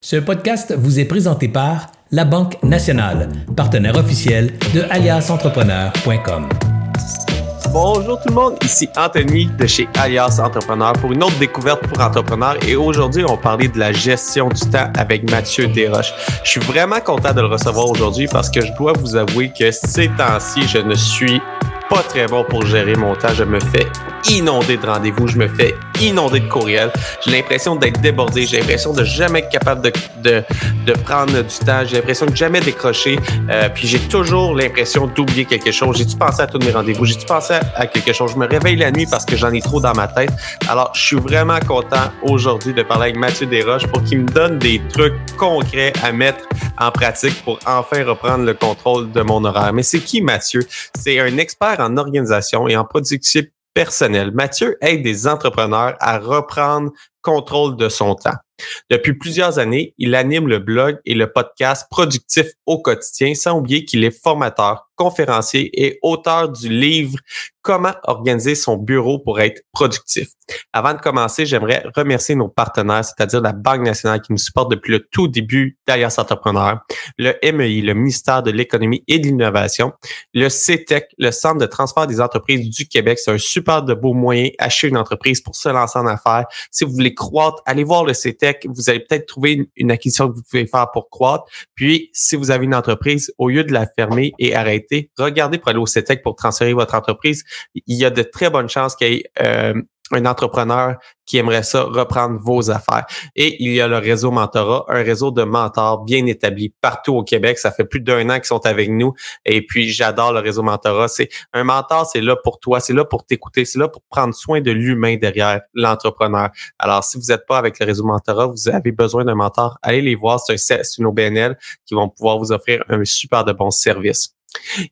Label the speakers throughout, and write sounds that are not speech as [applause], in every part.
Speaker 1: Ce podcast vous est présenté par La Banque Nationale, partenaire officiel de aliasentrepreneur.com.
Speaker 2: Bonjour tout le monde, ici Anthony de chez Alias Entrepreneur pour une autre découverte pour entrepreneurs et aujourd'hui on parler de la gestion du temps avec Mathieu Desroches. Je suis vraiment content de le recevoir aujourd'hui parce que je dois vous avouer que ces temps-ci je ne suis pas très bon pour gérer mon temps. Je me fais inonder de rendez-vous, je me fais inonder de courriels. J'ai l'impression d'être débordé, j'ai l'impression de jamais être capable de, de, de prendre du temps, j'ai l'impression de jamais décrocher. Euh, puis j'ai toujours l'impression d'oublier quelque chose. J'ai-tu pensé à tous mes rendez-vous? J'ai-tu pensé à quelque chose? Je me réveille la nuit parce que j'en ai trop dans ma tête. Alors, je suis vraiment content aujourd'hui de parler avec Mathieu Desroches pour qu'il me donne des trucs concrets à mettre en pratique pour enfin reprendre le contrôle de mon horaire. Mais c'est qui Mathieu? C'est un expert en organisation et en productivité personnelle. Mathieu aide des entrepreneurs à reprendre contrôle de son temps. Depuis plusieurs années, il anime le blog et le podcast Productif au quotidien, sans oublier qu'il est formateur, conférencier et auteur du livre Comment organiser son bureau pour être productif. Avant de commencer, j'aimerais remercier nos partenaires, c'est-à-dire la Banque nationale qui nous supporte depuis le tout début d'Alias Entrepreneur, le MEI, le ministère de l'Économie et de l'Innovation, le CETEC, le Centre de transfert des entreprises du Québec. C'est un super de beau moyen acheter une entreprise pour se lancer en affaires. Si vous voulez croître, allez voir le CETEC. Vous allez peut-être trouver une, acquisition que vous pouvez faire pour croître. Puis, si vous avez une entreprise, au lieu de la fermer et arrêter, regardez pour aller au CETEC pour transférer votre entreprise. Il y a de très bonnes chances qu'il y ait euh, un entrepreneur qui aimerait ça reprendre vos affaires. Et il y a le réseau Mentorat, un réseau de mentors bien établi partout au Québec. Ça fait plus d'un an qu'ils sont avec nous. Et puis, j'adore le réseau Mentorat. C'est un mentor, c'est là pour toi, c'est là pour t'écouter, c'est là pour prendre soin de l'humain derrière l'entrepreneur. Alors, si vous n'êtes pas avec le réseau Mentorat, vous avez besoin d'un mentor, allez les voir. C'est une OBNL qui vont pouvoir vous offrir un super de bons services.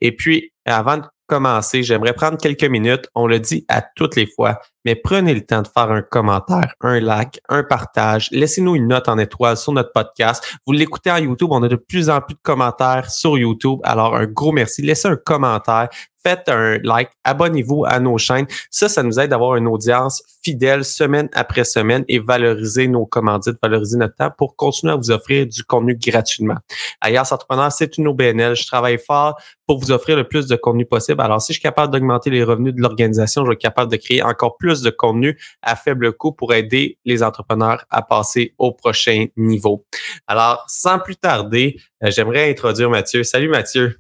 Speaker 2: Et puis, avant de commencer, j'aimerais prendre quelques minutes. On le dit à toutes les fois, mais prenez le temps de faire un commentaire, un like, un partage. Laissez-nous une note en étoile sur notre podcast. Vous l'écoutez en YouTube, on a de plus en plus de commentaires sur YouTube. Alors, un gros merci. Laissez un commentaire faites un like, abonnez-vous à nos chaînes. Ça, ça nous aide d'avoir une audience fidèle semaine après semaine et valoriser nos commandites, valoriser notre temps pour continuer à vous offrir du contenu gratuitement. Ailleurs Entrepreneur, c'est une OBNL. Je travaille fort pour vous offrir le plus de contenu possible. Alors, si je suis capable d'augmenter les revenus de l'organisation, je vais être capable de créer encore plus de contenu à faible coût pour aider les entrepreneurs à passer au prochain niveau. Alors, sans plus tarder, euh, j'aimerais introduire Mathieu. Salut Mathieu.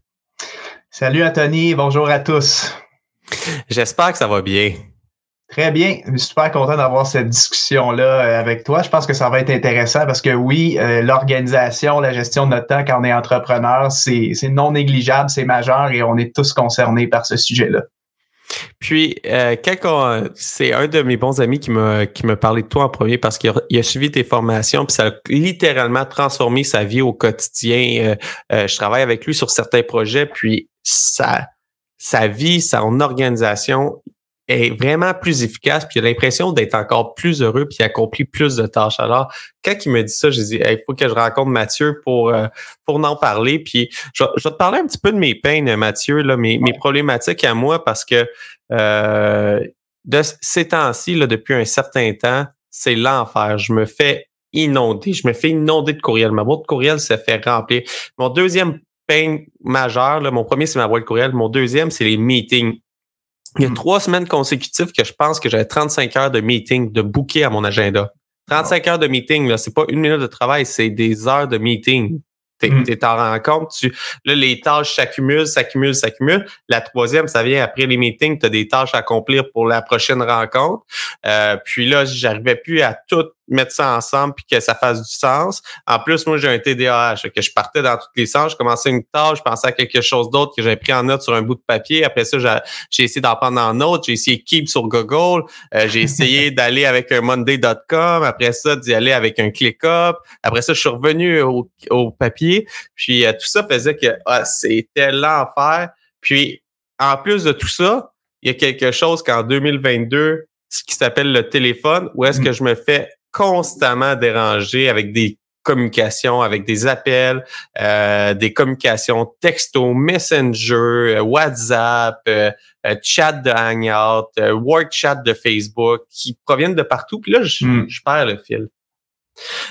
Speaker 3: Salut Anthony, bonjour à tous.
Speaker 2: J'espère que ça va bien.
Speaker 3: Très bien. Je suis super content d'avoir cette discussion-là euh, avec toi. Je pense que ça va être intéressant parce que oui, euh, l'organisation, la gestion de notre temps quand on est entrepreneur, c'est non négligeable, c'est majeur et on est tous concernés par ce sujet-là.
Speaker 2: Puis, euh, c'est un de mes bons amis qui m'a qui me parlé de toi en premier parce qu'il a, suivi tes formations, puis ça a littéralement transformé sa vie au quotidien. je travaille avec lui sur certains projets, puis sa, sa vie, son organisation est vraiment plus efficace, puis il a l'impression d'être encore plus heureux, puis il accomplit plus de tâches. Alors, quand il me dit ça, je dis, il faut que je rencontre Mathieu pour euh, pour en parler. Puis, je, vais te parler un petit peu de mes peines, Mathieu, là, mes, mes problématiques à moi, parce que euh, de ces temps-ci, là, depuis un certain temps, c'est l'enfer. Je me fais inonder. Je me fais inonder de courriel. Ma boîte de courriel se fait remplir. Mon deuxième peine majeure. Là. Mon premier, c'est ma boîte courriel. Mon deuxième, c'est les meetings. Il y a hmm. trois semaines consécutives que je pense que j'avais 35 heures de meeting, de booker à mon agenda. 35 heures de meeting, là, c'est pas une minute de travail, c'est des heures de meeting. Tu hmm. t'en rends compte. Tu, là, les tâches s'accumulent, s'accumulent, s'accumulent. La troisième, ça vient après les meetings. Tu as des tâches à accomplir pour la prochaine rencontre. Euh, puis là, j'arrivais plus à tout mettre ça ensemble puis que ça fasse du sens. En plus, moi, j'ai un TDAH, que je partais dans tous les sens. Je commençais une tâche, je pensais à quelque chose d'autre que j'avais pris en note sur un bout de papier. Après ça, j'ai essayé d'en prendre en note. J'ai essayé Keep sur Google. Euh, j'ai [laughs] essayé d'aller avec un Monday.com. Après ça, d'y aller avec un ClickUp. Après ça, je suis revenu au, papier. Puis euh, tout ça faisait que ah, c'était l'enfer. Puis en plus de tout ça, il y a quelque chose qu'en 2022, ce qui s'appelle le téléphone, où est-ce que mm. je me fais constamment dérangé avec des communications, avec des appels, euh, des communications texto, Messenger, euh, WhatsApp, euh, chat de Hangout, Word chat de Facebook qui proviennent de partout. Puis là, je, hmm. je perds le fil.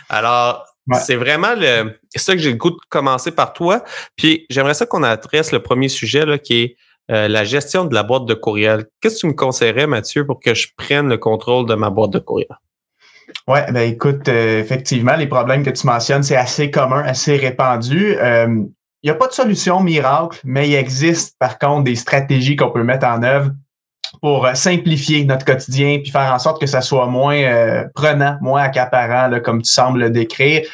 Speaker 2: Alors, c'est vraiment le, ça que j'ai le goût de commencer par toi. Puis j'aimerais ça qu'on adresse le premier sujet là, qui est euh, la gestion de la boîte de courriel. Qu'est-ce que tu me conseillerais, Mathieu, pour que je prenne le contrôle de ma boîte de courriel?
Speaker 3: Oui, ben écoute, euh, effectivement, les problèmes que tu mentionnes, c'est assez commun, assez répandu. Euh, il n'y a pas de solution miracle, mais il existe par contre des stratégies qu'on peut mettre en œuvre pour euh, simplifier notre quotidien puis faire en sorte que ça soit moins euh, prenant, moins accaparant, là, comme tu sembles le décrire.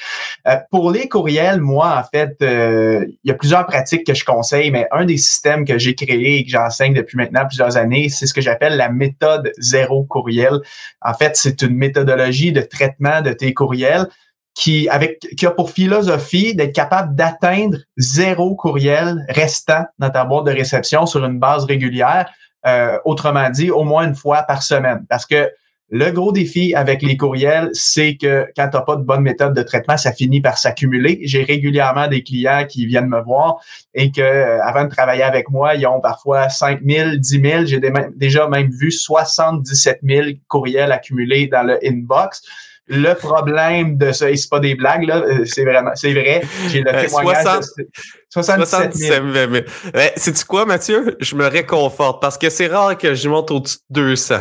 Speaker 3: Euh, pour les courriels, moi, en fait, il y a plusieurs pratiques que je conseille, mais un des systèmes que j'ai créé et que j'enseigne depuis maintenant plusieurs années, c'est ce que j'appelle la méthode zéro courriel. En fait, c'est une méthodologie de traitement de tes courriels qui, avec, qui a pour philosophie d'être capable d'atteindre zéro courriel restant dans ta boîte de réception sur une base régulière euh, autrement dit, au moins une fois par semaine. Parce que le gros défi avec les courriels, c'est que quand tu n'as pas de bonne méthode de traitement, ça finit par s'accumuler. J'ai régulièrement des clients qui viennent me voir et que euh, avant de travailler avec moi, ils ont parfois 5 000, 10 000. J'ai déjà même vu 77 000 courriels accumulés dans le inbox. Le problème de ça, et c'est pas des blagues, là, euh, c'est vraiment, c'est vrai. J'ai le témoignage 60,
Speaker 2: de 77 000. C'est-tu quoi, Mathieu? Je me réconforte parce que c'est rare que je monte au-dessus de 200.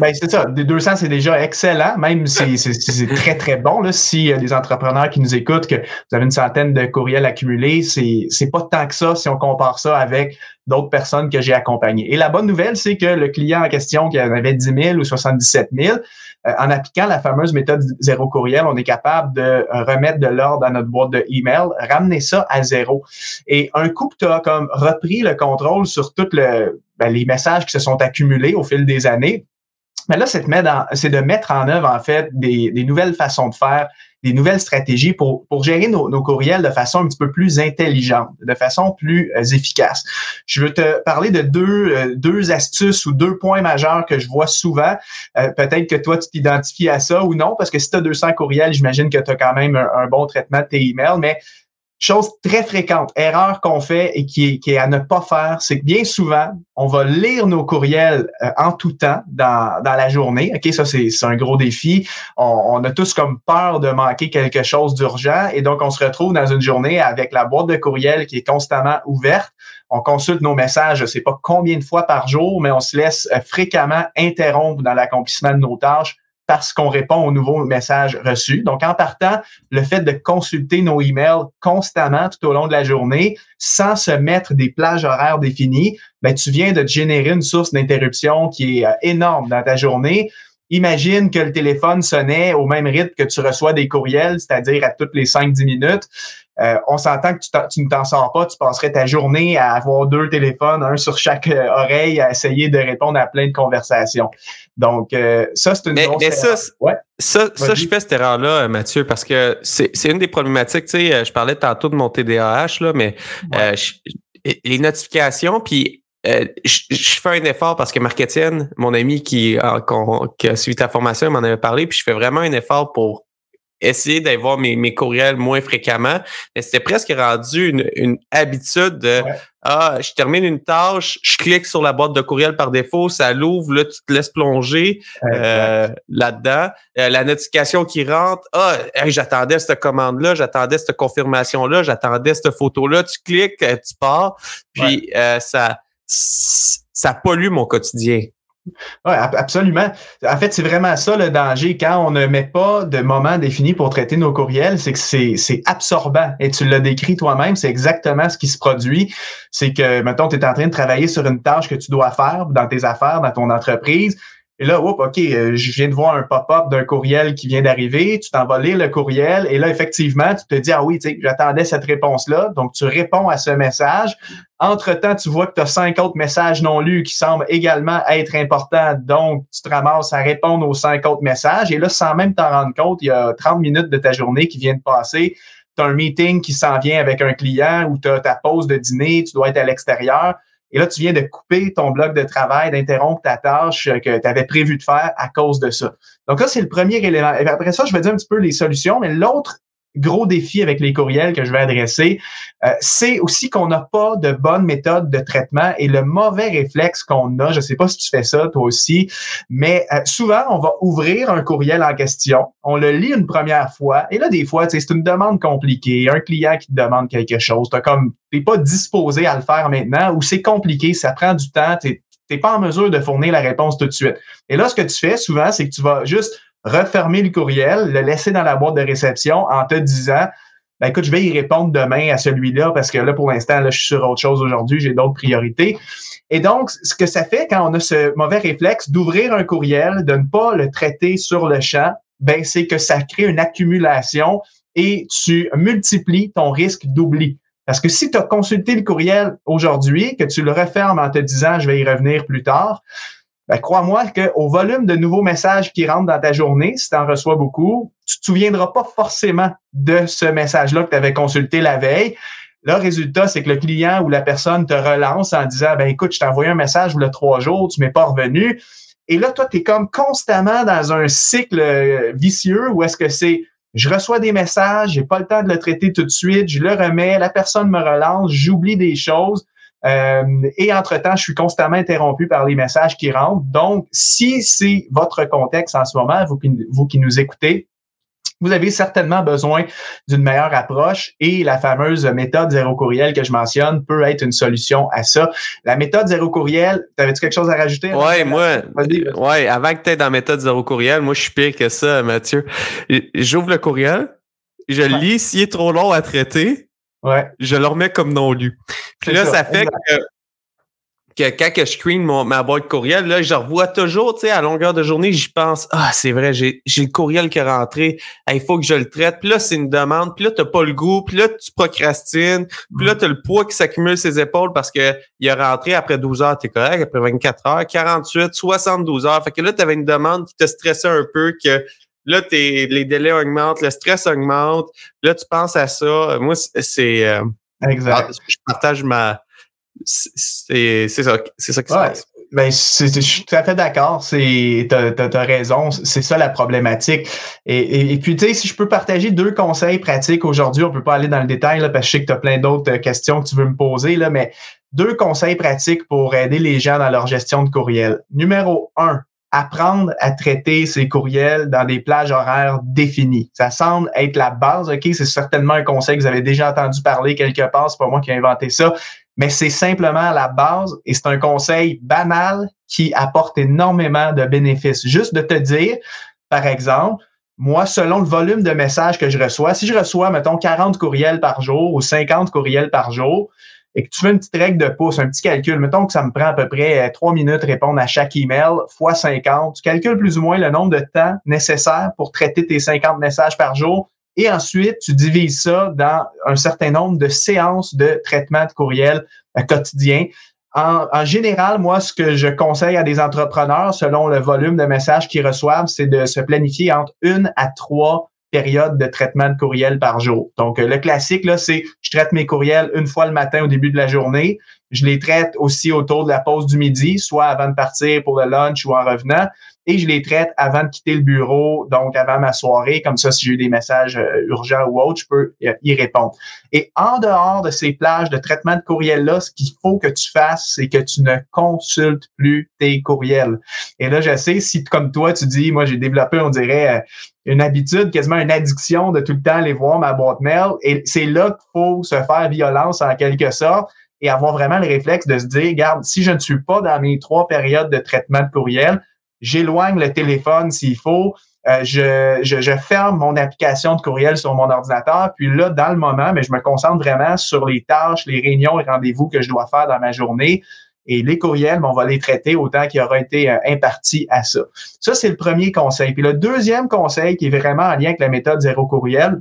Speaker 3: ben, c'est ça. 200, c'est déjà excellent. Même si c'est très, très bon. Là, si a des entrepreneurs qui nous écoutent, que vous avez une centaine de courriels accumulés, c'est pas tant que ça si on compare ça avec d'autres personnes que j'ai accompagnées. Et la bonne nouvelle, c'est que le client en question qui en avait 10 000 ou 77 000, euh, en appliquant la fameuse méthode zéro courriel, on est capable de remettre de l'ordre dans notre boîte de email, ramener ça à zéro. Et un coup que tu as comme repris le contrôle sur tous ben, les messages qui se sont accumulés au fil des années, mais là, c'est de, mettre en œuvre, en fait, des, nouvelles façons de faire, des nouvelles stratégies pour, gérer nos, courriels de façon un petit peu plus intelligente, de façon plus euh, efficace. Je veux te parler de deux, euh, deux astuces ou deux points majeurs que je vois souvent. Euh, peut-être que toi, tu t'identifies à ça ou non, parce que si tu as 200 courriels, j'imagine que tu as quand même un, un, bon traitement de tes emails, mais Chose très fréquente, erreur qu'on fait et qui est, à ne pas faire, c'est que bien souvent, on va lire nos courriels euh, en tout temps dans, la journée. OK, ça, c'est un gros défi. On, a tous comme peur de manquer quelque chose d'urgent et donc on se retrouve dans une journée avec la boîte de courriel qui est constamment ouverte. On consulte nos messages, je sais pas combien de fois par jour, mais on se laisse euh, fréquemment interrompre dans l'accomplissement de nos tâches parce qu'on répond aux nouveaux messages reçus. Donc, en partant, le fait de consulter nos emails constamment tout au long de la journée, sans se mettre des plages horaires définies, ben, tu viens de générer une source d'interruption qui est euh, énorme dans ta journée. Imagine que le téléphone sonnait au même rythme que tu reçois des courriels, c'est-à-dire à toutes les 5-10 minutes. Euh, on s'entend que tu, ne t'en sors pas, tu passerais ta journée à avoir deux téléphones, un sur chaque euh, oreille, à essayer de répondre à plein de conversations. Donc, euh, ça, c'est une
Speaker 2: mais, mais ça, ça, ça, je fais cette erreur-là, Mathieu, parce que c'est une des problématiques. Tu sais, je parlais tantôt de mon TDAH, là, mais les notifications, puis je, fais un effort parce que Marc-Étienne, mon ami qui, qui a suivi ta formation, m'en avait parlé, puis je fais vraiment un effort pour essayer d'avoir mes, mes courriels moins fréquemment. Mais c'était presque rendu une, une habitude de Ah, je termine une tâche, je clique sur la boîte de courriel par défaut, ça l'ouvre, là, tu te laisses plonger euh, là-dedans. Euh, la notification qui rentre, ah, j'attendais cette commande-là, j'attendais cette confirmation-là, j'attendais cette photo-là, tu cliques, euh, tu pars, puis ça ça pollue mon quotidien.
Speaker 3: Oui, absolument. En fait, c'est vraiment ça le danger. Quand on ne met pas de moment défini pour traiter nos courriels, c'est que c'est absorbant. Et tu l'as décrit toi-même, c'est exactement ce qui se produit. C'est que, mettons, tu es en train de travailler sur une tâche que tu dois faire dans tes affaires, dans ton entreprise. Et là, OK, euh, je viens de voir un pop-up d'un courriel qui vient d'arriver. Tu t'en vas lire le courriel. Et là, effectivement, tu te dis, ah oui, j'attendais cette réponse-là. Donc, tu réponds à ce message. Entre-temps, tu vois que tu as cinq autres messages non lus qui semblent également être importants. Donc, tu te ramasses à répondre aux cinq autres messages. Et là, sans même t'en rendre compte, il y a 30 minutes de ta journée qui viennent de passer. Tu as un meeting qui s'en vient avec un client ou tu as ta pause de dîner, tu dois être à l'extérieur. Et là, tu viens de couper ton bloc de travail, d'interrompre ta tâche que tu avais prévu de faire à cause de ça. Donc là, c'est le premier élément. Et après ça, je vais dire un petit peu les solutions, mais l'autre gros défi avec les courriels que je vais adresser, euh, c'est aussi qu'on n'a pas de bonne méthode de traitement et le mauvais réflexe qu'on a, je sais pas si tu fais ça toi aussi, mais euh, souvent on va ouvrir un courriel en question, on le lit une première fois et là des fois c'est une demande compliquée, un client qui te demande quelque chose, tu comme t'es pas disposé à le faire maintenant ou c'est compliqué, ça prend du temps, tu n'es pas en mesure de fournir la réponse tout de suite. Et là ce que tu fais souvent c'est que tu vas juste refermer le courriel, le laisser dans la boîte de réception en te disant ben écoute, je vais y répondre demain à celui-là parce que là, pour l'instant, là, je suis sur autre chose aujourd'hui, j'ai d'autres priorités. Et donc, ce que ça fait quand on a ce mauvais réflexe d'ouvrir un courriel, de ne pas le traiter sur le champ, ben c'est que ça crée une accumulation et tu multiplies ton risque d'oubli. Parce que si tu as consulté le courriel aujourd'hui, que tu le refermes en te disant je vais y revenir plus tard, ben, crois-moi qu'au volume de nouveaux messages qui rentrent dans ta journée, si tu en reçois beaucoup, tu te souviendras pas forcément de ce message-là que tu avais consulté la veille. Le résultat, c'est que le client ou la personne te relance en disant, ben écoute, je t'ai envoyé un message a trois jours, tu m'es pas revenu. Et là, toi, tu es comme constamment dans un cycle euh, vicieux où est-ce que c'est je reçois des messages, j'ai pas le temps de le traiter tout de suite, je le remets, la personne me relance, j'oublie des choses. Euh, et entre-temps, je suis constamment interrompu par les messages qui rentrent. Donc, si c'est votre contexte en ce moment, vous, vous qui nous écoutez, vous avez certainement besoin d'une meilleure approche et la fameuse méthode zéro courriel que je mentionne peut être une solution à ça. La méthode zéro courriel, t'avais-tu quelque chose à rajouter?
Speaker 2: Ouais, moi, ouais, avant que tu aies dans la méthode zéro courriel, moi, je suis pire que ça, Mathieu. J'ouvre le courriel, je lis, s'il est trop long à traiter,
Speaker 3: Ouais.
Speaker 2: Je le remets comme non lu. Puis là, ça, fait que, que, quand que je screen mon, ma boîte courriel, là, je revois toujours, tu sais, à longueur de journée, j'y pense, ah, c'est vrai, j'ai, j'ai le courriel qui est rentré, il faut que je le traite. Puis là, c'est une demande, puis là, t'as pas le goût, puis là, tu procrastines, puis là, t'as le poids qui s'accumule ses épaules parce que il est rentré après 12 heures, t'es correct, après 24 heures, 48, 72 heures. Fait que là, t'avais une demande qui te stressait un peu, que Là, les délais augmentent, le stress augmente. Là, tu penses à ça. Moi, c'est. Euh,
Speaker 3: exact.
Speaker 2: Ah, je partage ma. C'est ça, c'est ça qui se passe.
Speaker 3: Ben, je suis tout à fait d'accord. C'est, t'as, as, raison. C'est ça la problématique. Et, et, puis, tu sais, si je peux partager deux conseils pratiques aujourd'hui, on peut pas aller dans le détail là, parce que je sais que tu as plein d'autres questions que tu veux me poser là, mais deux conseils pratiques pour aider les gens dans leur gestion de courriel. Numéro un, apprendre à traiter ses courriels dans des plages horaires définies. Ça semble être la base, OK? C'est certainement un conseil que vous avez déjà entendu parler quelque part, c'est pas moi qui ai inventé ça, mais c'est simplement la base et c'est un conseil banal qui apporte énormément de bénéfices. Juste de te dire, par exemple, moi, selon le volume de messages que je reçois, si je reçois, mettons, 40 courriels par jour ou 50 courriels par jour, et que tu fais une petite règle de pouce, un petit calcul, mettons que ça me prend à peu près euh, trois minutes répondre à chaque email fois 50, tu calcules plus ou moins le nombre de temps nécessaire pour traiter tes 50 messages par jour. Et ensuite tu divises ça dans un certain nombre de séances de traitement de courriel euh, quotidien. En, en, général, moi, ce que je conseille à des entrepreneurs, selon le volume de messages qu'ils reçoivent, c'est de se planifier entre une à trois période de traitement de courriel par jour. Donc, euh, le classique, là, c'est je traite mes courriels une fois le matin au début de la journée. Je les traite aussi autour de la pause du midi, soit avant de partir pour le lunch ou en revenant et je les traite avant de quitter le bureau, donc avant ma soirée. Comme ça, si j'ai des messages euh, urgents ou autres, je peux euh, y répondre. Et en dehors de ces plages de traitement de courriel-là, ce qu'il faut que tu fasses, c'est que tu ne consultes plus tes courriels. Et là, je sais, si comme toi, tu dis, moi, j'ai développé, on dirait, euh, une habitude, quasiment une addiction de tout le temps aller voir ma boîte mail. Et c'est là qu'il faut se faire violence en quelque sorte et avoir vraiment le réflexe de se dire, regarde, si je ne suis pas dans mes trois périodes de traitement de courriel, j'éloigne le téléphone s'il faut, euh, je, je, ferme mon application de courriel sur mon ordinateur, puis là, dans le moment, mais je me concentre vraiment sur les tâches, les réunions et rendez-vous que je dois faire dans ma journée. Et les courriels, on va les traiter autant qu'il aura été euh, imparti à ça. Ça, c'est le premier conseil. Puis le deuxième conseil qui est vraiment en lien avec la méthode zéro courriel,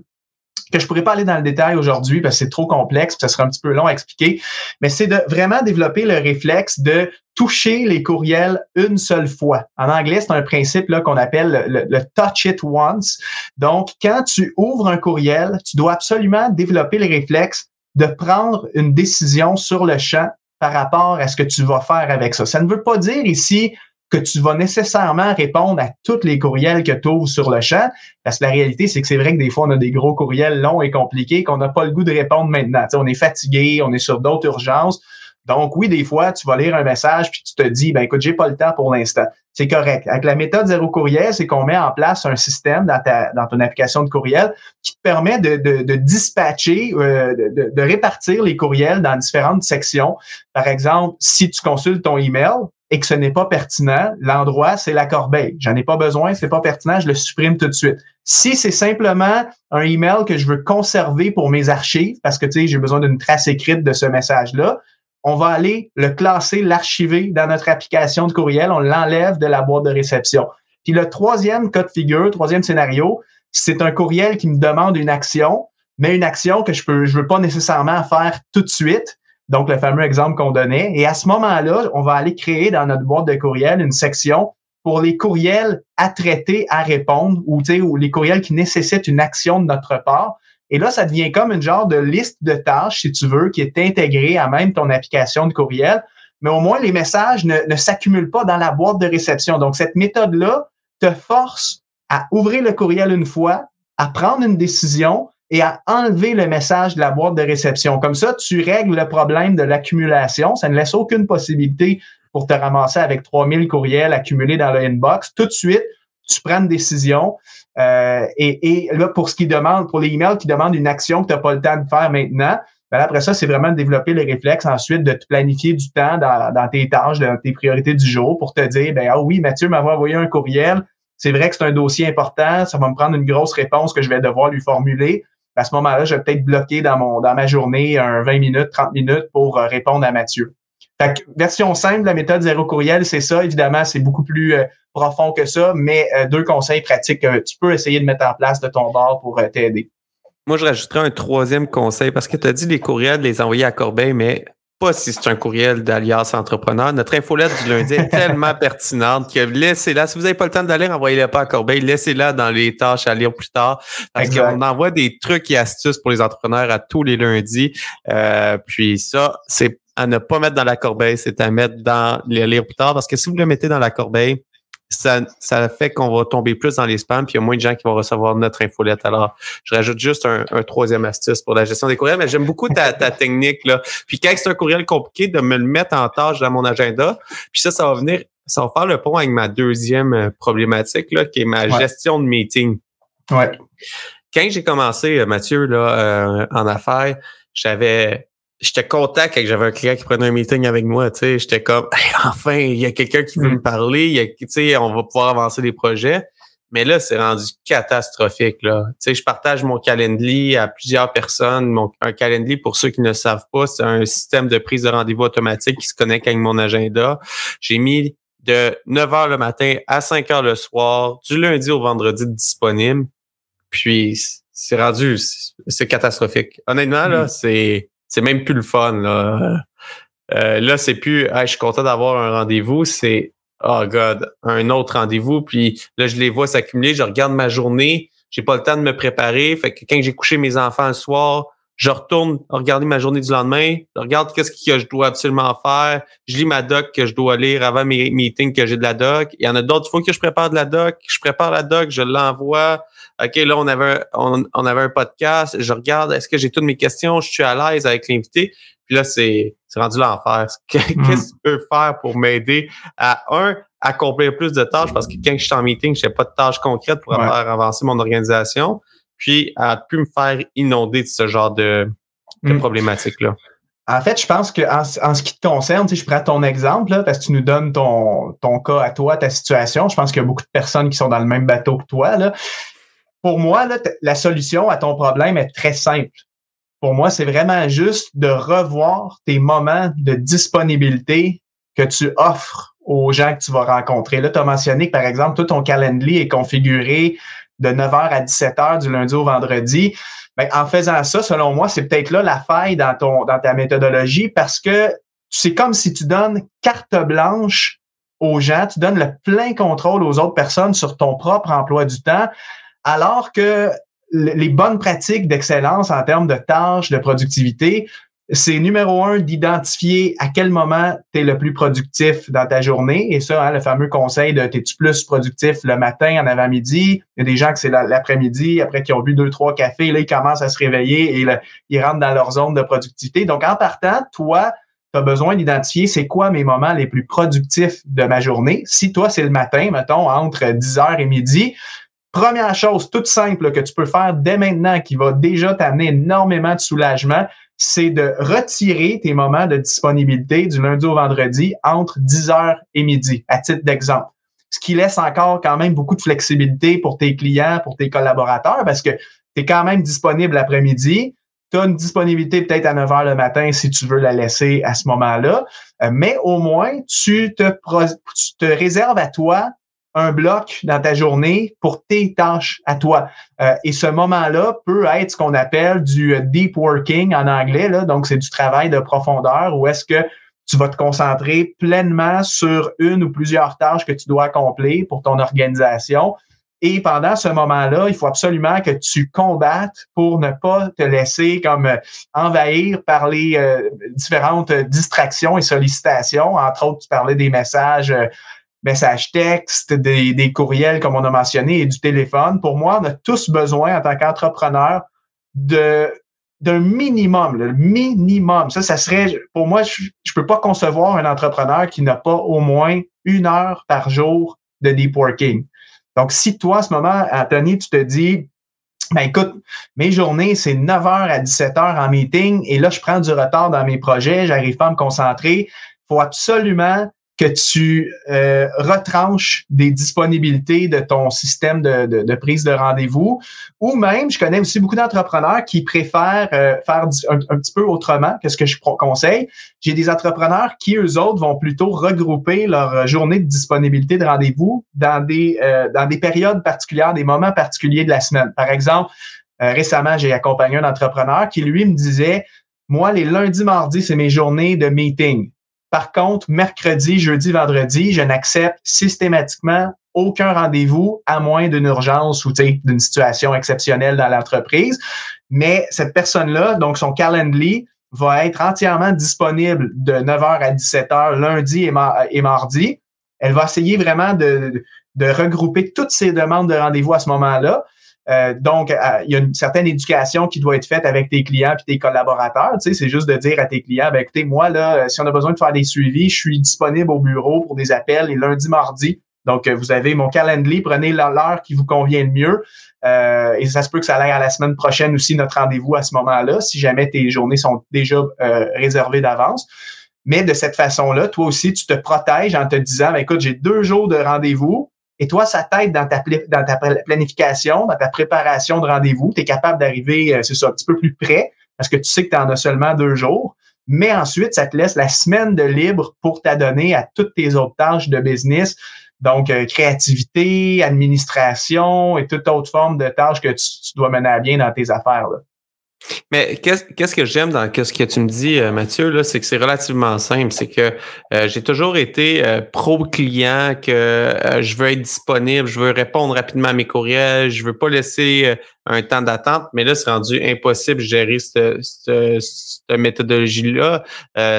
Speaker 3: que je pourrais pas aller dans le détail aujourd'hui parce que c'est trop complexe, ça sera un petit peu long à expliquer, mais c'est de vraiment développer le réflexe de toucher les courriels une seule fois. En anglais, c'est un principe là qu'on appelle le, touch it once. Donc, quand tu ouvres un courriel, tu dois absolument développer le réflexe de prendre une décision sur le champ par rapport à ce que tu vas faire avec ça. Ça ne veut pas dire ici que tu vas nécessairement répondre à tous les courriels que tu ouvres sur le champ. Parce que la réalité, c'est que c'est vrai que des fois, on a des gros courriels longs et compliqués qu'on n'a pas le goût de répondre maintenant. on est fatigué, on est sur d'autres urgences. Donc, oui, des fois, tu vas lire un message puis tu te dis, ben écoute, j'ai pas le temps pour l'instant. C'est correct. Avec la méthode zéro courriel, c'est qu'on met en place un système dans, ta, dans ton application de courriel qui te permet de, de, dispatcher, euh, de, de, répartir les courriels dans différentes sections. Par exemple, si tu consultes ton email et que ce n'est pas pertinent, l'endroit, c'est la corbeille. J'en ai pas besoin, c'est pas pertinent, je le supprime tout de suite. Si c'est simplement un email que je veux conserver pour mes archives, parce que tu sais, j'ai besoin d'une trace écrite de ce message-là, on va aller le classer, l'archiver dans notre application de courriel, on l'enlève de la boîte de réception. Puis le troisième cas de figure, troisième scénario, c'est un courriel qui me demande une action, mais une action que je peux, je veux pas nécessairement faire tout de suite. Donc, le fameux exemple qu'on donnait. Et à ce moment-là, on va aller créer dans notre boîte de courriel une section pour les courriels à traiter, à répondre, ou, ou les courriels qui nécessitent une action de notre part. Et là, ça devient comme une genre de liste de tâches, si tu veux, qui est intégrée à même ton application de courriel. Mais au moins, les messages ne, ne s'accumulent pas dans la boîte de réception. Donc, cette méthode-là te force à ouvrir le courriel une fois, à prendre une décision et à enlever le message de la boîte de réception. Comme ça, tu règles le problème de l'accumulation. Ça ne laisse aucune possibilité pour te ramasser avec 3000 courriels accumulés dans le inbox. Tout de suite, tu prends une décision. Euh, et, et, là, pour ce qui demande, pour les emails qui demandent une action que tu n'as pas le temps de faire maintenant, ben après ça, c'est vraiment de développer les réflexes ensuite de te planifier du temps dans, dans, tes tâches, dans tes priorités du jour pour te dire, ben ah oui, Mathieu m'a envoyé un courriel. C'est vrai que c'est un dossier important, ça va me prendre une grosse réponse que je vais devoir lui formuler. À ce moment-là, je vais peut-être bloquer dans ma journée un 20 minutes, 30 minutes pour euh, répondre à Mathieu. Fait version simple de la méthode zéro courriel, c'est ça. Évidemment, c'est beaucoup plus euh, profond que ça, mais euh, deux conseils pratiques que tu peux essayer de mettre en place de ton bord pour t'aider.
Speaker 2: Moi, je rajouterais un troisième conseil parce que tu as dit les courriels, les envoyer à Corbeil, mais pas si c'est un courriel d'Alias Entrepreneur. Notre infolette du lundi est tellement [laughs] pertinente que laissez-la. Si vous n'avez pas le temps d'aller, envoyez-la pas à Corbeil. Laissez-la dans les tâches à lire plus tard. Parce qu'on envoie des trucs et astuces pour les entrepreneurs à tous les lundis. puis ça, c'est à ne pas mettre dans la corbeille, c'est à mettre dans les lire plus tard. Parce que si vous le mettez dans la corbeille, ça, ça fait qu'on va tomber plus dans les spams, puis il y a moins de gens qui vont recevoir notre infolette. Alors, je rajoute juste un, troisième astuce pour la gestion des courriels, mais j'aime beaucoup ta, ta technique. Là. Puis quand c'est un courriel compliqué, de me le mettre en tâche dans mon agenda. Puis ça, ça va venir, ça va faire le pont avec ma deuxième euh, problématique, là, qui est ma gestion de meeting.
Speaker 3: Ouais.
Speaker 2: Quand j'ai commencé, euh, Mathieu, là, euh, en affaires, j'avais j'étais content que j'avais un client qui prenait un meeting avec moi, tu sais, j'étais comme [laughs] enfin, il y a quelqu'un qui veut mm. me parler, tu sais, on va pouvoir avancer des projets. Mais là, c'est rendu catastrophique là. Tu sais, je partage mon Calendly à plusieurs personnes, mon un Calendly pour ceux qui ne savent pas, c'est un système de prise de rendez-vous automatique qui se connecte avec mon agenda. J'ai mis de 9 heures le matin à 5 heures le soir, du lundi au vendredi disponible. Puis c'est rendu c'est catastrophique. Honnêtement là, mm. c'est c'est même plus le fun. Là, euh, là c'est plus je suis content d'avoir un rendez-vous, c'est Oh God, un autre rendez-vous. Puis là, je les vois s'accumuler, je regarde ma journée, j'ai pas le temps de me préparer. Fait que quand j'ai couché mes enfants le soir, je retourne regarder ma journée du lendemain, je regarde qu'est-ce que je dois absolument faire, je lis ma doc que je dois lire avant mes meetings que j'ai de la doc. Il y en a d'autres, il faut que je prépare de la doc, je prépare la doc, je l'envoie, OK, là, on avait, un, on, avait un podcast. Je regarde, est-ce que j'ai toutes mes questions? Je suis à l'aise avec l'invité. Puis là, c'est rendu l'enfer. [laughs] Qu'est-ce que tu peux faire pour m'aider à, un, accomplir plus de tâches? Parce que quand je suis en meeting, je n'ai pas de tâches concrètes pour faire avancer mon organisation. Puis à plus me faire inonder de ce genre de, de mm. problématiques-là.
Speaker 3: En fait, je pense que en, ce qui te concerne, si je prends ton exemple, parce que tu nous donnes ton, ton cas à toi, ta situation, je pense qu'il y a beaucoup de personnes qui sont dans le même bateau que toi. Là pour moi, la solution à ton problème est très simple. Pour moi, c'est vraiment juste de revoir tes moments de disponibilité que tu offres aux gens que tu vas rencontrer. Là, tu as mentionné que, par exemple, tout ton calendrier est configuré de 9h à 17h du lundi au vendredi. Bien, en faisant ça, selon moi, c'est peut-être là la faille dans, ton, dans ta méthodologie parce que c'est comme si tu donnes carte blanche aux gens, tu donnes le plein contrôle aux autres personnes sur ton propre emploi du temps, alors que les bonnes pratiques d'excellence en termes de tâches, de productivité, c'est numéro un d'identifier à quel moment tu es le plus productif dans ta journée. Et ça, hein, le fameux conseil de t'es-tu plus productif le matin, en avant-midi? Il y a des gens que c'est l'après-midi, après qu'ils ont bu deux, trois cafés, là, ils commencent à se réveiller et ils rentrent dans leur zone de productivité. Donc, en partant, toi, tu as besoin d'identifier c'est quoi mes moments les plus productifs de ma journée. Si toi, c'est le matin, mettons, entre 10h et midi, première chose toute simple que tu peux faire dès maintenant qui va déjà t'amener énormément de soulagement, c'est de retirer tes moments de disponibilité du lundi au vendredi entre 10h et midi, à titre d'exemple. Ce qui laisse encore quand même beaucoup de flexibilité pour tes clients, pour tes collaborateurs, parce que tu es quand même disponible l'après-midi. Tu as une disponibilité peut-être à 9 h le matin si tu veux la laisser à ce moment-là. Euh, mais au moins, tu te, tu te réserves à toi un bloc dans ta journée pour tes tâches à toi. Euh, et ce moment-là peut être ce qu'on appelle du euh, deep working en anglais. Là, donc, c'est du travail de profondeur où est-ce que tu vas te concentrer pleinement sur une ou plusieurs tâches que tu dois accomplir pour ton organisation. Et pendant ce moment-là, il faut absolument que tu combattes pour ne pas te laisser comme euh, envahir par les différentes distractions et sollicitations. Entre autres, tu parlais des messages messages textes, des, des, courriels, comme on a mentionné, et du téléphone. Pour moi, on a tous besoin, en tant qu'entrepreneur, d'un minimum, le minimum. Ça, ça serait, pour moi, je ne peux pas concevoir un entrepreneur qui n'a pas au moins une heure par jour de deep working. Donc, si toi, à ce moment, Anthony, tu te dis, ben écoute, mes journées, c'est 9h à 17h en meeting et là, je prends du retard dans mes projets, j'arrive pas à me concentrer. Il faut absolument que tu euh, retranches des disponibilités de ton système de, de, prise de rendez-vous. Ou même, je connais aussi beaucoup d'entrepreneurs qui préfèrent euh, faire un, petit peu autrement que ce que je conseille. J'ai des entrepreneurs qui, eux autres, vont plutôt regrouper leur journée de disponibilité de rendez-vous dans des, euh, dans des périodes particulières, des moments particuliers de la semaine. Par exemple, récemment, j'ai accompagné un entrepreneur qui, lui, me disait, moi, les lundis, mardis, c'est mes journées de meeting. Par contre, mercredi, jeudi, vendredi, je n'accepte systématiquement aucun rendez-vous à moins d'une urgence ou d'une situation exceptionnelle dans l'entreprise. Mais cette personne-là, donc son calendrier, va être entièrement disponible de 9h à 17h lundi et, mardi. Elle va essayer vraiment de, de regrouper toutes ses demandes de rendez-vous à ce moment-là. Euh, donc, euh, il y a une certaine éducation qui doit être faite avec tes clients et tes collaborateurs. Tu sais, c'est juste de dire à tes clients, ben, écoutez, moi, là, si on a besoin de faire des suivis, je suis disponible au bureau pour des appels les lundis, mardis. Donc, euh, vous avez mon calendrier, prenez l'heure qui vous convient le mieux. et ça se peut que ça aille à la semaine prochaine aussi, notre rendez-vous à ce moment-là, si jamais tes journées sont déjà réservées d'avance. Mais de cette façon-là, toi aussi, tu te protèges en te disant, ben, écoute, j'ai deux jours de rendez-vous et toi, ça t'aide dans ta, planification, dans ta préparation de rendez-vous. Tu es capable d'arriver, euh, c'est ça, un petit peu plus près parce que tu sais que tu en as seulement deux jours. Mais ensuite, ça te laisse la semaine de libre pour t'adonner à toutes tes autres tâches de business. Donc, euh, créativité, administration et toute autre forme de tâches que tu, dois mener à bien dans tes affaires.
Speaker 2: Mais qu'est-ce que j'aime dans ce que tu me dis, euh, Mathieu, là, c'est que c'est relativement simple. C'est que euh, j'ai toujours été euh, pro-client, que je veux être disponible, je veux répondre rapidement à mes courriels, je veux pas laisser un temps d'attente, mais là, c'est rendu impossible de gérer cette, cette méthodologie-là.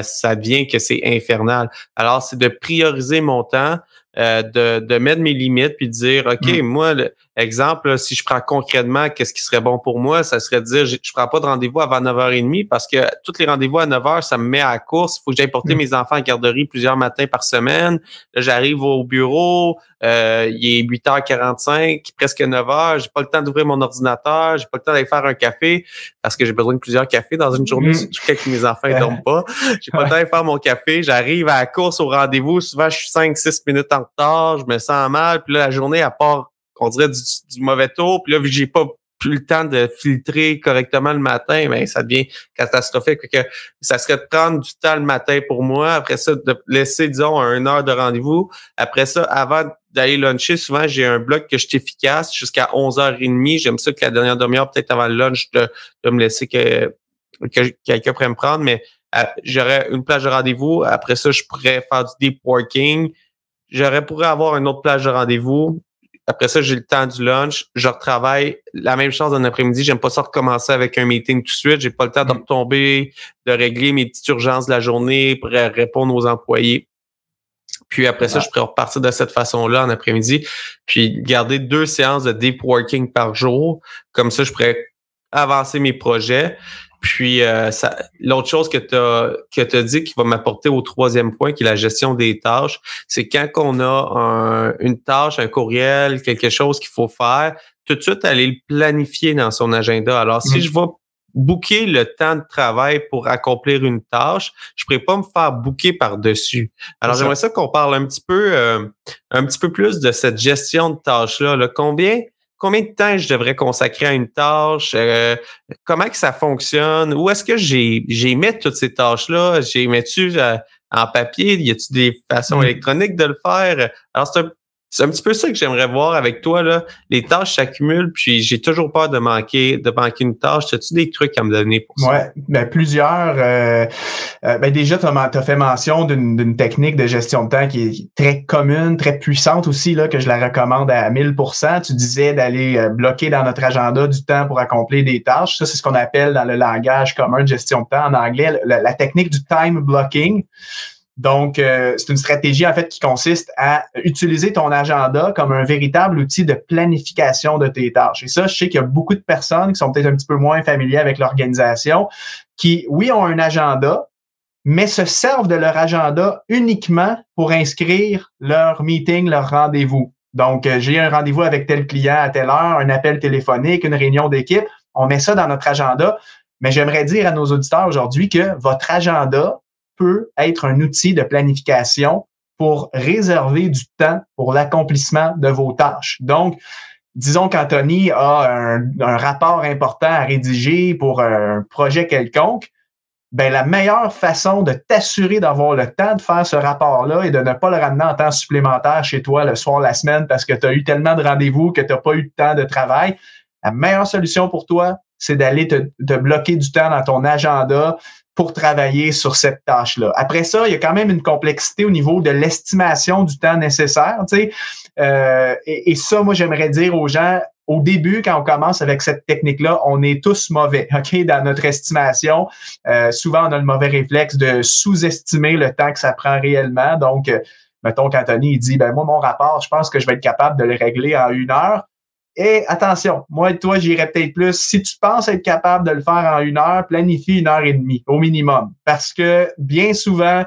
Speaker 2: ça devient que c'est infernal. Alors, c'est de prioriser mon temps, euh, de, de mettre mes limites puis de dire OK, mm. moi, exemple, si je prends concrètement qu'est-ce qui serait bon pour moi, ça serait de dire je, je prends pas de rendez-vous avant 9h30 parce que tous les rendez-vous à 9h, ça me met à la course. Il faut que j'aille porter mm. mes enfants à garderie plusieurs matins par semaine. Là, j'arrive au bureau, euh, il est 8h45, presque 9h, j'ai pas le temps d'ouvrir mon ordinateur, j'ai pas le temps d'aller faire un café parce que j'ai besoin de plusieurs cafés dans une journée, mm. surtout quand mes enfants ne dorment pas. J'ai pas le temps d'aller faire mon café, j'arrive à la course au rendez-vous, souvent je suis 5-6 minutes en retard, je me sens mal, puis là, la journée, à part qu'on dirait du, mauvais tour, puis là, vu que j'ai pas plus le temps de filtrer correctement le matin, ben ça devient catastrophique. Que ça serait de prendre du temps le matin pour moi, après ça, de laisser, disons, une heure de rendez-vous. Après ça, avant d'aller luncher, souvent, j'ai un bloc que je suis efficace jusqu'à 11h30. J'aime ça que la dernière demi-heure, peut-être avant le lunch, de, de me laisser que, que quelqu'un pourrait me prendre, mais euh, j'aurais une plage de rendez-vous. Après ça, je pourrais faire du deep working j'aurais pourrais avoir une autre plage de rendez-vous. Après ça, j'ai le temps du lunch. Je retravaille la même chose en après-midi. J'aime pas ça recommencer avec un meeting tout de suite. J'ai pas le temps de mm. retomber, de régler mes petites urgences de la journée pour répondre aux employés. Puis après ça, je pourrais repartir de cette façon-là en après-midi. Puis garder deux séances de deep working par jour. Comme ça, je pourrais avancer mes projets. Puis euh, l'autre chose que tu as, que as dit qui va m'apporter au troisième point, qui est la gestion des tâches, c'est quand on a une tâche, un courriel, quelque chose qu'il faut faire, tout de suite aller le planifier dans son agenda. Alors, si mm-hmm. je vais booker le temps de travail pour accomplir une tâche, je pourrais pas me faire booker par-dessus. Alors, j'aimerais ça qu'on parle un petit peu euh, un petit peu plus de cette gestion de tâches-là. Là. Combien combien de temps je devrais consacrer à une tâche, euh, comment que ça fonctionne, où est-ce que j'ai j'ai mis toutes ces tâches-là, j'ai mis-tu euh, en papier, y a-tu des façons mmh. électroniques de le faire? Alors, c'est un c'est un petit peu ça que j'aimerais voir avec toi. Là. Les tâches s'accumulent, puis j'ai toujours peur de manquer, de manquer une tâche. As-tu des trucs à me donner pour ça?
Speaker 3: Oui, ben, plusieurs. Euh, euh, ben, déjà, tu as, fait mention d'une technique de gestion de temps qui est très commune, très puissante aussi, là, que je la recommande à 1000% Tu disais d'aller euh, bloquer dans notre agenda du temps pour accomplir des tâches. Ça, c'est ce qu'on appelle dans le langage commun de gestion de temps en anglais, la technique du time blocking. Donc, euh, c'est une stratégie en fait qui consiste à utiliser ton agenda comme un véritable outil de planification de tes tâches. Et ça, je sais qu'il y a beaucoup de personnes qui sont peut-être un petit peu moins familiers avec l'organisation, qui, oui, ont un agenda, mais se servent de leur agenda uniquement pour inscrire leur meeting, leur rendez-vous. Donc, euh, j'ai un rendez-vous avec tel client à telle heure, un appel téléphonique, une réunion d'équipe. On met ça dans notre agenda. Mais j'aimerais dire à nos auditeurs aujourd'hui que votre agenda, peut être un outil de planification pour réserver du temps pour l'accomplissement de vos tâches. Donc, disons qu'Anthony a un, rapport important à rédiger pour un projet quelconque, ben la meilleure façon de t'assurer d'avoir le temps de faire ce rapport-là et de ne pas le ramener en temps supplémentaire chez toi le soir, la semaine, parce que tu as eu tellement de rendez-vous que tu n'as pas eu de temps de travail, la meilleure solution pour toi, c'est d'aller te, te, bloquer du temps dans ton agenda, pour travailler sur cette tâche-là. Après ça, il y a quand même une complexité au niveau de l'estimation du temps nécessaire. Tu sais, euh, et, ça, moi, j'aimerais dire aux gens, au début, quand on commence avec cette technique-là, on est tous mauvais, [laughs] OK, dans notre estimation. Euh, souvent, on a le mauvais réflexe de sous-estimer le temps que ça prend réellement. Donc, euh, mettons qu'Anthony, il dit, ben moi, mon rapport, je pense que je vais être capable de le régler en une heure. Et attention, moi et toi, j'irais peut-être plus. Si tu penses être capable de le faire en une heure, planifie une heure et demie au minimum. Parce que bien souvent,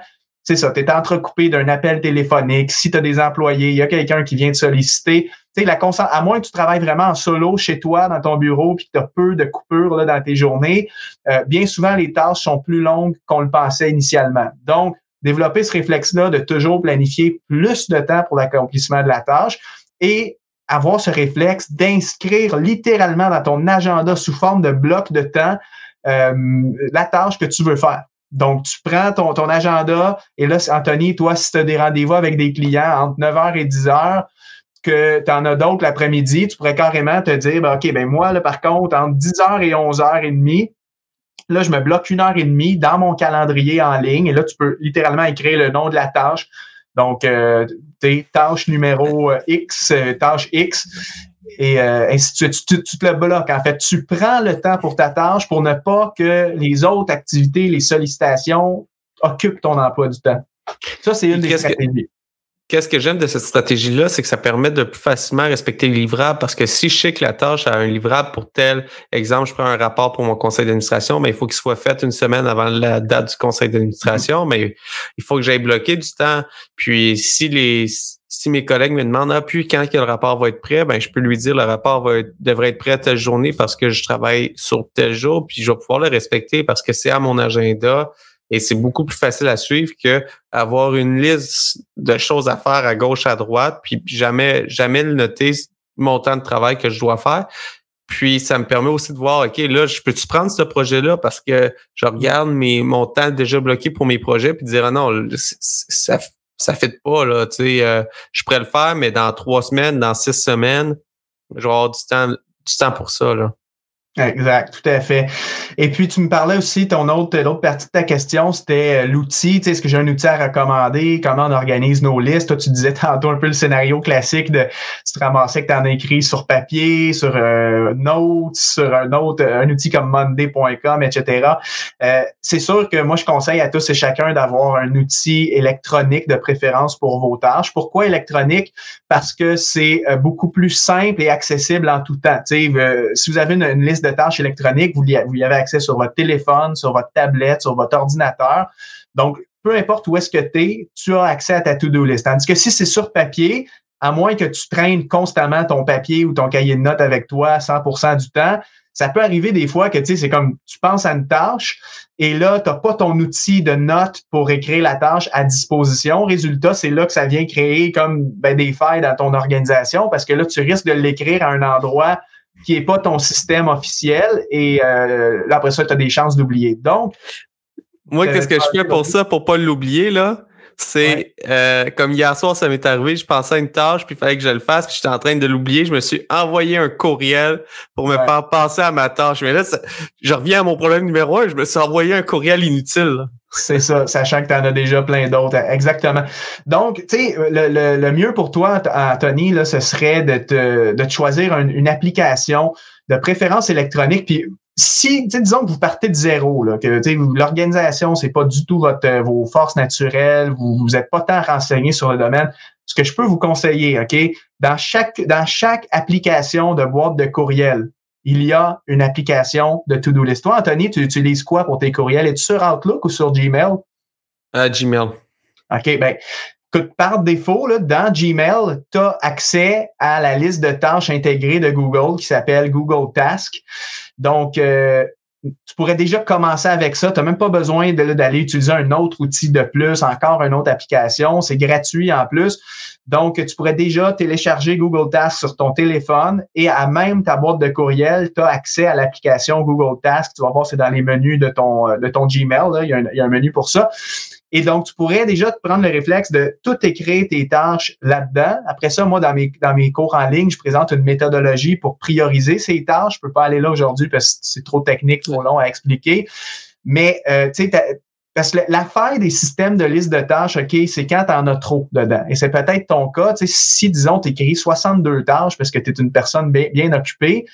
Speaker 3: c'est ça, tu es entrecoupé d'un appel téléphonique. Si tu as des employés, il y a quelqu'un qui vient te solliciter. Tu sais, la à moins que tu travailles vraiment en solo chez toi, dans ton bureau, puis que tu as peu de coupures là, dans tes journées, euh, bien souvent, les tâches sont plus longues qu'on le pensait initialement. Donc, développer ce réflexe-là de toujours planifier plus de temps pour l'accomplissement de la tâche et avoir ce réflexe d'inscrire littéralement dans ton agenda sous forme de bloc de temps euh, la tâche que tu veux faire. Donc, tu prends ton, ton agenda et là, Anthony, toi, si tu as des rendez-vous avec des clients entre 9h et 10h, que tu en as d'autres l'après-midi, tu pourrais carrément te dire, ben, OK, ben moi, là, par contre, entre 10h et 11h30, là, je me bloque une heure et demie dans mon calendrier en ligne et là, tu peux littéralement écrire le nom de la tâche. Donc, euh, tâche numéro euh, X, euh, tâche X, et euh, ainsi de suite. Tu, tu, te le bloques. En fait, tu prends le temps pour ta tâche pour ne pas que les autres activités, les sollicitations occupent ton emploi du temps. Ça, c'est une des stratégies.
Speaker 2: Qu'est-ce que j'aime de cette stratégie-là, c'est que ça permet de plus facilement respecter le livrable parce que si je sais que la tâche a un livrable pour tel exemple, je prends un rapport pour mon conseil d'administration, mais il faut qu'il soit fait une semaine avant la date du conseil d'administration, mais il faut que j'aille bloquer du temps. Puis si les si mes collègues me demandent ah puis quand que le rapport va être prêt, ben je peux lui dire le rapport va devrait être prêt telle journée parce que je travaille sur tel jour, puis je vais pouvoir le respecter parce que c'est à mon agenda et c'est beaucoup plus facile à suivre que avoir une liste de choses à faire à gauche, à droite, puis jamais, jamais le noter mon temps de travail que je dois faire. Puis ça me permet aussi de voir, OK, là, je peux-tu prendre ce projet-là parce que je regarde mes, mon temps déjà bloqué pour mes projets, puis dire ah non, ça ça fait pas, là, tu sais, euh, je pourrais le faire, mais dans trois semaines, dans six semaines, je vais avoir du temps, du temps pour ça, là.
Speaker 3: Exact, tout à fait. Et puis, tu me parlais aussi, ton autre, l'autre partie de ta question, c'était euh, l'outil. Tu sais, est-ce que j'ai un outil à recommander? Comment on organise nos listes? Toi, tu disais [laughs] tantôt un peu le scénario classique de tu te ramassais que tu en écris sur papier, sur euh, Notes, sur un autre, un outil comme Monday.com, etc. Euh, c'est sûr que moi, je conseille à tous et chacun d'avoir un outil électronique de préférence pour vos tâches. Pourquoi électronique? Parce que c'est euh, beaucoup plus simple et accessible en tout temps. Tu sais, si vous avez une, une liste de tâches électroniques, vous y, avez accès sur votre téléphone, sur votre tablette, sur votre ordinateur. Donc, peu importe où est-ce que tu es, tu as accès à ta to-do list. Tandis que si c'est sur papier, à moins que tu traînes constamment ton papier ou ton cahier de notes avec toi 100% du temps, ça peut arriver des fois que tu sais, c'est comme tu penses à une tâche et là, tu n'as pas ton outil de notes pour écrire la tâche à disposition. Résultat, c'est là que ça vient créer comme ben, des failles dans ton organisation parce que là, tu risques de l'écrire à un endroit qui n'est pas ton système officiel et euh, là, après ça, tu as des chances d'oublier. Donc,
Speaker 2: moi, qu'est-ce que je fais pour ça, pour pas l'oublier, là? C'est euh, comme hier soir, ça m'est arrivé, je pensais à une tâche, puis il fallait que je le fasse, puis j'étais en train de l'oublier. Je me suis envoyé un courriel pour me faire penser à ma tâche. Mais là, je reviens à mon problème numéro un, je me suis envoyé un courriel inutile.
Speaker 3: C'est ça, sachant que tu en as déjà plein d'autres. Exactement. Donc, tu sais, le, le, mieux pour toi, Anthony, là, ce serait de te, de te choisir une application de préférence électronique. Puis si, disons que vous partez de zéro, là, que l'organisation, c'est pas du tout votre, euh, vos forces naturelles, vous vous êtes pas tant renseigné sur le domaine, ce que je peux vous conseiller, OK, dans chaque, dans chaque application de boîte de courriel, il y a une application de to-do list. Toi, Anthony, tu utilises quoi pour tes courriels? Es-tu sur Outlook ou sur Gmail?
Speaker 2: Euh, Gmail.
Speaker 3: OK, ben, par défaut, là, dans Gmail, tu as accès à la liste de tâches intégrées de Google qui s'appelle Google Task. Donc, euh, tu pourrais déjà commencer avec ça. Tu n'as même pas besoin d'aller utiliser un autre outil de plus, encore une autre application. C'est gratuit en plus. Donc, tu pourrais déjà télécharger Google Task sur ton téléphone et à même ta boîte de courriel, tu as accès à l'application Google Task. Tu vas voir, c'est dans les menus de ton, de ton Gmail. Il y a un menu pour ça. Et donc, tu pourrais déjà te prendre le réflexe de tout écrire tes tâches là-dedans. Après ça, moi, dans mes, dans mes cours en ligne, je présente une méthodologie pour prioriser ces tâches. Je peux pas aller là aujourd'hui parce que c'est trop technique, trop long à expliquer. Mais, euh, tu sais, parce que l'affaire des systèmes de liste de tâches, OK, c'est quand tu en as trop dedans. Et c'est peut-être ton cas. Tu sais, si, disons, tu écris 62 tâches parce que tu es une personne bien, bien occupée,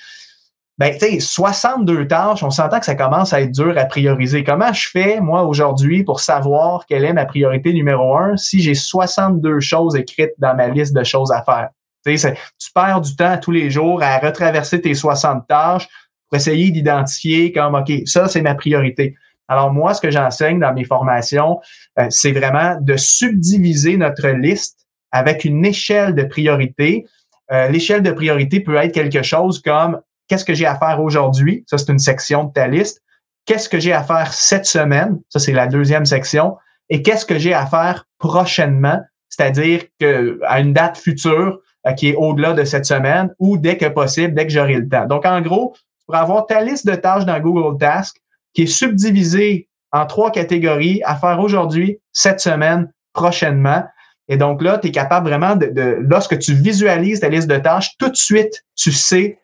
Speaker 3: ben, tu sais, 62 tâches, on s'entend que ça commence à être dur à prioriser. Comment je fais, moi, aujourd'hui, pour savoir quelle est ma priorité numéro un si j'ai 62 choses écrites dans ma liste de choses à faire? Tu perds du temps tous les jours à retraverser tes 60 tâches pour essayer d'identifier comme, OK, ça, c'est ma priorité. Alors, moi, ce que j'enseigne dans mes formations, euh, c'est vraiment de subdiviser notre liste avec une échelle de priorité. Euh, l'échelle de priorité peut être quelque chose comme qu'est-ce que j'ai à faire aujourd'hui? Ça, c'est une section de ta liste. Qu'est-ce que j'ai à faire cette semaine? Ça, c'est la deuxième section. Et qu'est-ce que j'ai à faire prochainement? C'est-à-dire que à une date future euh, qui est au-delà de cette semaine ou dès que possible, dès que j'aurai le temps. Donc, en gros, tu avoir ta liste de tâches dans Google Task qui est subdivisée en trois catégories à faire aujourd'hui, cette semaine, prochainement. Et donc là, tu es capable vraiment de, de, lorsque tu visualises ta liste de tâches, tout de suite, tu sais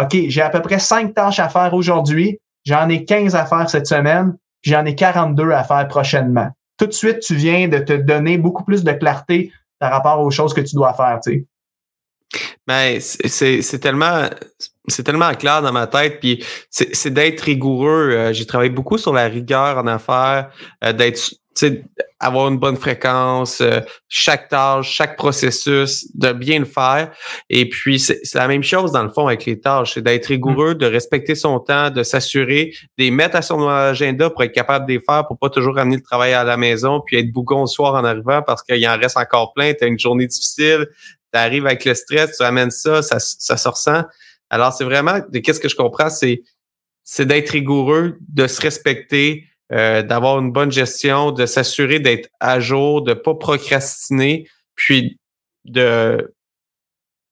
Speaker 3: OK, j'ai à peu près cinq tâches à faire aujourd'hui, j'en ai 15 à faire cette semaine, j'en ai 42 à faire prochainement. Tout de suite, tu viens de te donner beaucoup plus de clarté par rapport aux choses que tu dois faire, tu sais.
Speaker 2: Mais c'est tellement c'est tellement clair dans ma tête puis c'est d'être rigoureux euh, j'ai travaillé beaucoup sur la rigueur en affaires euh, d'être avoir une bonne fréquence, euh, chaque tâche, chaque processus, de bien le faire. Et puis, c'est la même chose dans le fond avec les tâches, c'est d'être rigoureux, de respecter son temps, de s'assurer, de les mettre à son agenda pour être capable de les faire, pour pas toujours ramener le travail à la maison, puis être bougon le soir en arrivant parce qu'il en reste encore plein, tu as une journée difficile, tu arrives avec le stress, tu ramènes ça, ça, ça se ressent. Alors, c'est vraiment, de qu'est-ce que je comprends, c'est c'est d'être rigoureux, de se respecter, euh, d'avoir une bonne gestion, de s'assurer d'être à jour, de pas procrastiner, puis de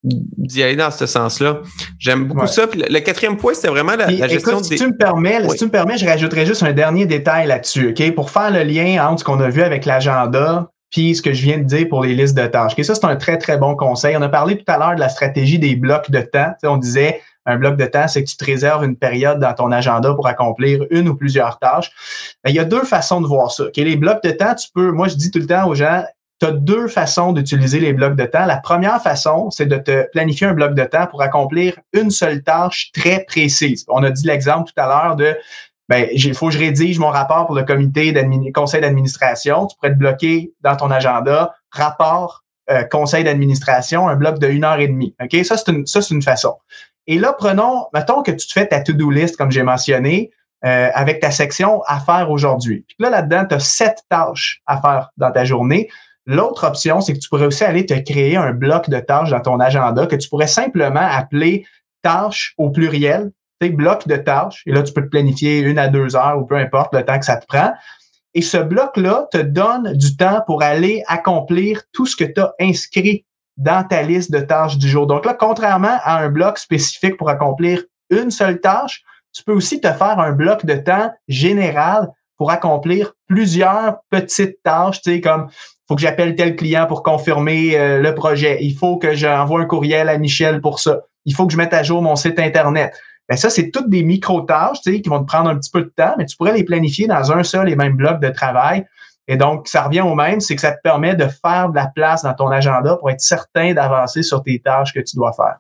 Speaker 2: d'y aller dans ce sens-là. J'aime beaucoup ça. Puis le, quatrième point, c'était vraiment la, gestion
Speaker 3: si Tu me permets, Si tu me permets, je rajouterais juste un dernier détail là-dessus, OK? Pour faire le lien entre ce qu'on a vu avec l'agenda puis ce que je viens de dire pour les listes de tâches. Okay? Ça, c'est un très, très bon conseil. On a parlé tout à l'heure de la stratégie des blocs de temps. on disait Un bloc de temps, c'est que tu te réserves une période dans ton agenda pour accomplir une ou plusieurs tâches. Ben, il y a deux façons de voir ça. Les blocs de temps, tu peux, moi je dis tout le temps aux gens, tu as deux façons d'utiliser les blocs de temps. La première façon, c'est de te planifier un bloc de temps pour accomplir une seule tâche très précise. On a dit l'exemple tout à l'heure de ben, il faut que je rédige mon rapport pour le comité conseil d'administration. Tu pourrais te bloquer dans ton agenda, rapport, euh, conseil d'administration, un bloc de une heure et demie. Ça, c'est une façon. Et là, prenons, mettons que tu te fais ta to-do list, comme j'ai mentionné, euh, avec ta section à faire aujourd'hui. Puis là, là-dedans, tu as sept tâches à faire dans ta journée. L'autre option, c'est que tu pourrais aussi aller te créer un bloc de tâches dans ton agenda que tu pourrais simplement appeler tâches au pluriel, tu bloc de tâches. Et là, tu peux te planifier une à deux heures ou peu importe le temps que ça te prend. Et ce bloc-là te donne du temps pour aller accomplir tout ce que tu as inscrit dans ta liste de tâches du jour. Donc là, contrairement à un bloc spécifique pour accomplir une seule tâche, tu peux aussi te faire un bloc de temps général pour accomplir plusieurs petites tâches, tu sais, comme faut que j'appelle tel client pour confirmer euh, le projet. Il faut que j'envoie un courriel à Michel pour ça. Il faut que je mette à jour mon site Internet. Ben ça, c'est toutes des micro-tâches qui vont te prendre un petit peu de temps, mais tu pourrais les planifier dans un seul et même bloc de travail. Et donc, ça revient au même, c'est que ça te permet de faire de la place dans ton agenda pour être certain d'avancer sur tes tâches que tu dois faire.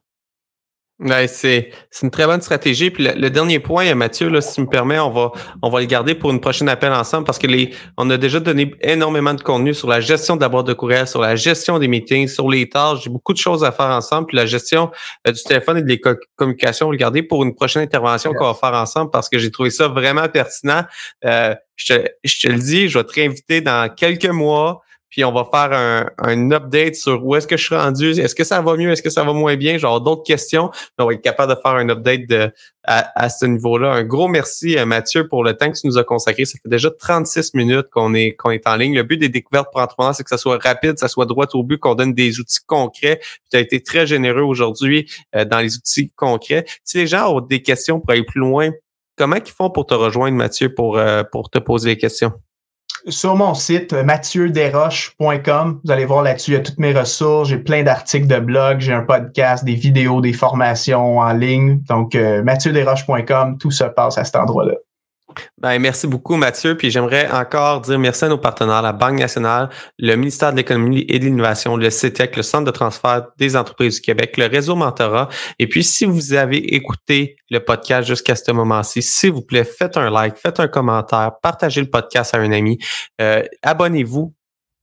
Speaker 2: Ouais, c'est une très bonne stratégie. Puis le, dernier point, Mathieu, là, si tu me permets, on va on va le garder pour une prochaine appel ensemble parce que les on a déjà donné énormément de contenu sur la gestion de la boîte de courriel, sur la gestion des meetings, sur les tâches. J'ai beaucoup de choses à faire ensemble. Puis la gestion euh, du téléphone et des communications, on va le garder pour une prochaine intervention qu'on va faire ensemble parce que j'ai trouvé ça vraiment pertinent. Euh, je, te, je te le dis, je vais te réinviter dans quelques mois puis on va faire un, un update sur où est-ce que je suis rendu, est-ce que ça va mieux, est-ce que ça va moins bien, genre d'autres questions. On va être capable de faire un update de, à, ce niveau-là. Un gros merci à Mathieu pour le temps que tu nous as consacré. Ça fait déjà 36 minutes qu'on est qu'on est en ligne. Le but des découvertes pour entrepreneurs, c'est que ça soit rapide, ça soit droit au but, qu'on donne des outils concrets. tu as été très généreux aujourd'hui euh, dans les outils concrets. Si les gens ont des questions pour aller plus loin, comment ils font pour te rejoindre, Mathieu, pour, euh, pour te poser les questions?
Speaker 3: Sur mon site mathieuderoche.com, vous allez voir là-dessus, il y a toutes mes ressources, j'ai plein d'articles de blog, j'ai un podcast, des vidéos, des formations en ligne. Donc, euh, mathieuderoche.com, tout se passe à cet endroit-là.
Speaker 2: Ben, merci beaucoup, Mathieu. Puis j'aimerais encore dire merci à nos partenaires, la Banque nationale, le ministère de l'Économie et de l'Innovation, le CETEC, le Centre de transfert des entreprises du Québec, le réseau Mentorat. Et puis, si vous avez écouté le podcast jusqu'à ce moment-ci, s'il vous plaît, faites un like, faites un commentaire, partagez le podcast à un ami, euh, abonnez-vous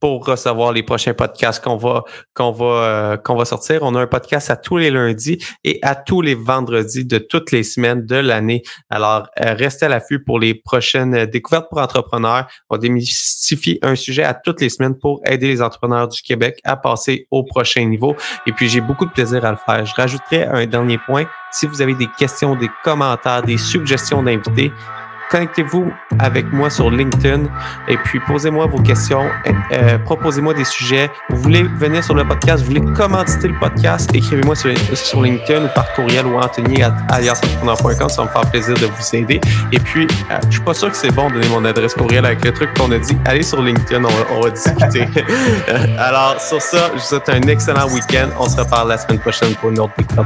Speaker 2: pour recevoir les prochains podcasts qu'on va qu'on va euh, qu'on va sortir. On a un podcast à tous les lundis et à tous les vendredis de toutes les semaines de l'année. Alors euh, restez à l'affût pour les prochaines découvertes pour entrepreneurs. On démystifie un sujet à toutes les semaines pour aider les entrepreneurs du Québec à passer au prochain niveau. Et puis j'ai beaucoup de plaisir à le faire. Je rajouterai un dernier point. Si vous avez des questions, des commentaires, des suggestions d'invités, connectez-vous avec moi sur LinkedIn et puis posez-moi vos questions, euh, proposez-moi des sujets. Vous voulez venir sur le podcast, vous voulez commenter le podcast, écrivez-moi sur, sur, LinkedIn ou par courriel ou Anthony aliasentrepreneur.com, ça va me faire plaisir de vous aider. Et puis, euh, je suis pas sûr que c'est bon de donner mon adresse courriel avec le truc qu'on a dit. Allez sur LinkedIn, on va, discuter. [laughs] Alors, sur ça, je vous souhaite un excellent week-end. On se reparle la semaine prochaine pour une autre découverte